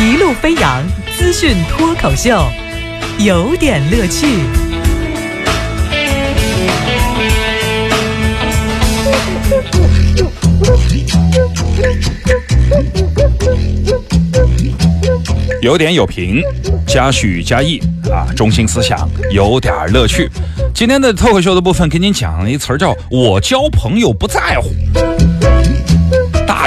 一路飞扬资讯脱口秀，有点乐趣。有点有评，加叙加意啊，中心思想有点乐趣。今天的脱口秀的部分，给您讲了一词儿，叫我交朋友不在乎。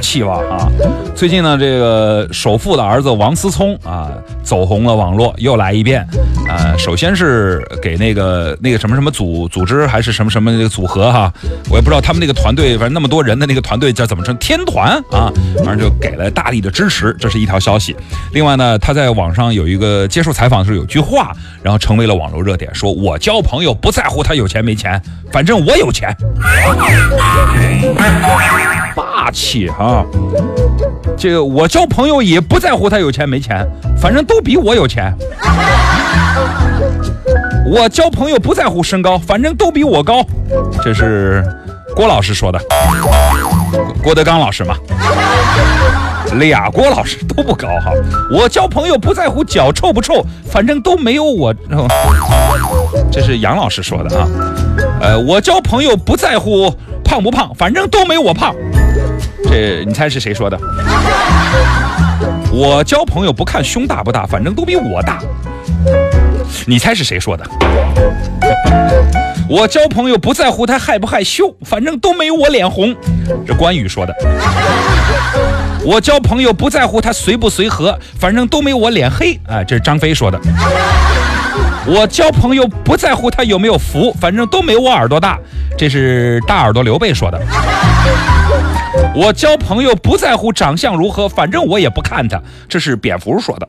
气吧啊！最近呢，这个首富的儿子王思聪啊，走红了网络，又来一遍啊！首先是给那个那个什么什么组组织，还是什么什么那个组合哈，我也不知道他们那个团队，反正那么多人的那个团队叫怎么称？天团啊！反正就给了大力的支持，这是一条消息。另外呢，他在网上有一个接受采访的时候有句话，然后成为了网络热点，说我交朋友不在乎他有钱没钱，反正我有钱。霸气哈！这个我交朋友也不在乎他有钱没钱，反正都比我有钱。我交朋友不在乎身高，反正都比我高。这是郭老师说的，郭德纲老师嘛。俩郭老师都不高哈。我交朋友不在乎脚臭不臭，反正都没有我。这是杨老师说的啊。呃，我交朋友不在乎胖不胖，反正都没我胖。这你猜是谁说的？我交朋友不看胸大不大，反正都比我大。你猜是谁说的？我交朋友不在乎他害不害羞，反正都没有我脸红。这关羽说的。我交朋友不在乎他随不随和，反正都没有我脸黑。啊，这是张飞说的。我交朋友不在乎他有没有福，反正都没我耳朵大。这是大耳朵刘备说的。我交朋友不在乎长相如何，反正我也不看他。这是蝙蝠说的。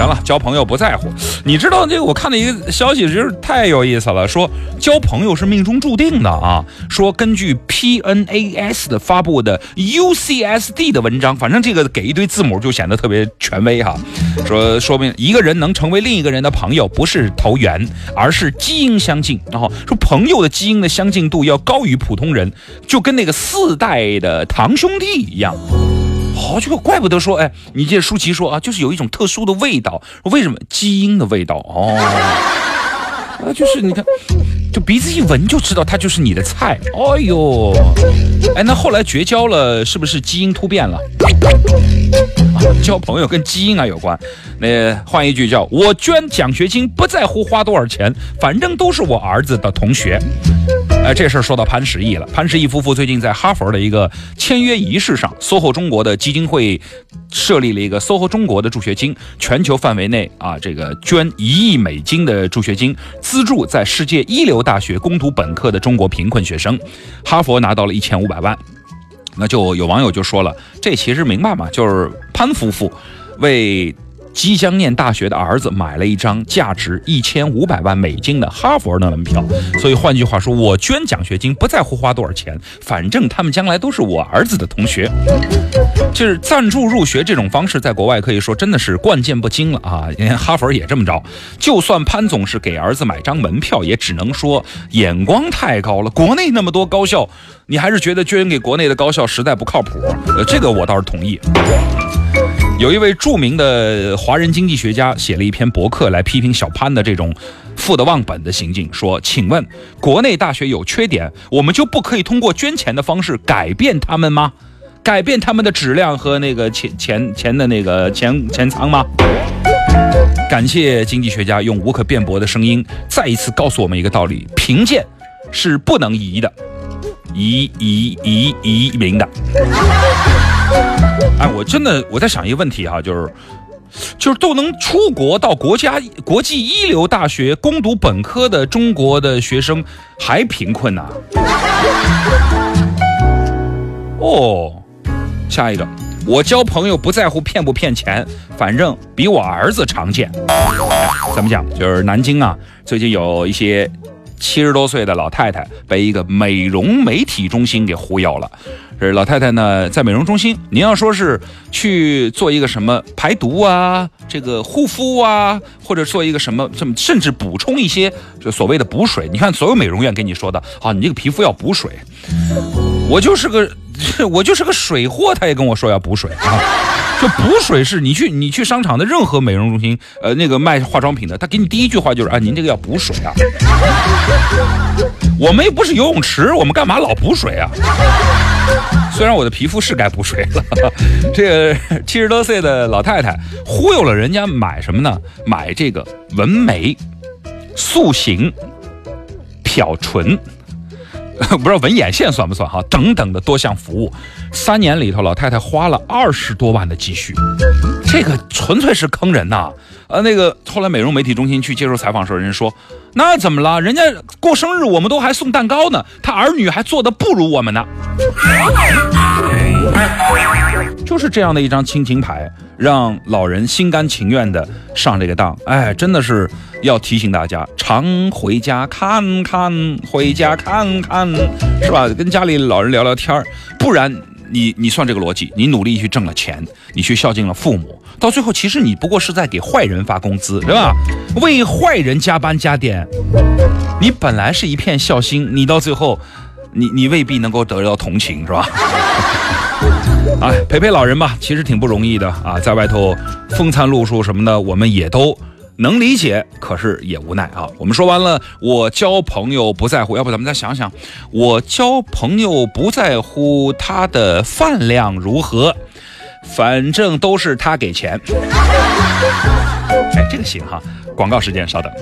行了，交朋友不在乎。你知道这个？我看到一个消息，就是太有意思了，说交朋友是命中注定的啊。说根据 PNAS 的发布的 UCSD 的文章，反正这个给一堆字母就显得特别权威哈。说说明一个人能成为另一个人的朋友，不是投缘，而是基因相近。然后说朋友的基因的相近度要高于普通人，就跟那个四代的堂兄弟一样。哦，这个怪不得说，哎，你这舒淇说啊，就是有一种特殊的味道，为什么基因的味道？哦，啊，就是你看，就鼻子一闻就知道他就是你的菜。哎呦，哎，那后来绝交了，是不是基因突变了？交朋友跟基因啊有关。那换一句叫我捐奖学金不在乎花多少钱，反正都是我儿子的同学。哎，这事儿说到潘石屹了。潘石屹夫妇最近在哈佛的一个签约仪式上，SOHO 中国的基金会设立了一个 SOHO 中国的助学金，全球范围内啊，这个捐一亿美金的助学金，资助在世界一流大学攻读本科的中国贫困学生。哈佛拿到了一千五百万，那就有网友就说了，这其实明白嘛，就是潘夫妇为。即将念大学的儿子买了一张价值一千五百万美金的哈佛的门票，所以换句话说，我捐奖学金不在乎花多少钱，反正他们将来都是我儿子的同学。就是赞助入学这种方式，在国外可以说真的是惯见不惊了啊！连哈佛也这么着。就算潘总是给儿子买张门票，也只能说眼光太高了。国内那么多高校，你还是觉得捐给国内的高校实在不靠谱。呃，这个我倒是同意。有一位著名的华人经济学家写了一篇博客来批评小潘的这种富得忘本的行径，说：“请问，国内大学有缺点，我们就不可以通过捐钱的方式改变他们吗？改变他们的质量和那个钱钱钱的那个钱钱仓吗？”感谢经济学家用无可辩驳的声音再一次告诉我们一个道理：贫贱是不能移的，移移移移民的。哎，我真的我在想一个问题哈，就是，就是都能出国到国家国际一流大学攻读本科的中国的学生还贫困呐？哦，下一个，我交朋友不在乎骗不骗钱，反正比我儿子常见。怎么讲？就是南京啊，最近有一些七十多岁的老太太被一个美容美体中心给忽悠了。这老太太呢，在美容中心，您要说是去做一个什么排毒啊，这个护肤啊，或者做一个什么什么，甚至补充一些就所谓的补水。你看，所有美容院跟你说的啊，你这个皮肤要补水，我就是个我就是个水货，他也跟我说要补水啊。就补水是你去你去商场的任何美容中心，呃，那个卖化妆品的，他给你第一句话就是啊，您这个要补水啊。我们又不是游泳池，我们干嘛老补水啊？虽然我的皮肤是该补水了，这个七十多岁的老太太忽悠了人家买什么呢？买这个纹眉、塑形、漂唇。不知道纹眼线算不算哈？等等的多项服务，三年里头，老太太花了二十多万的积蓄，这个纯粹是坑人呐！呃，那个后来美容媒体中心去接受采访时候，人家说，那怎么了？人家过生日我们都还送蛋糕呢，他儿女还做的不如我们呢。就是这样的一张亲情牌，让老人心甘情愿的上这个当。哎，真的是要提醒大家，常回家看看，回家看看，是吧？跟家里老人聊聊天不然你你算这个逻辑，你努力去挣了钱，你去孝敬了父母，到最后其实你不过是在给坏人发工资，对吧？为坏人加班加点，你本来是一片孝心，你到最后，你你未必能够得到同情，是吧？哎，陪陪老人吧，其实挺不容易的啊，在外头风餐露宿什么的，我们也都能理解，可是也无奈啊。我们说完了，我交朋友不在乎，要不咱们再想想，我交朋友不在乎他的饭量如何，反正都是他给钱。哎，这个行哈。广告时间，稍等。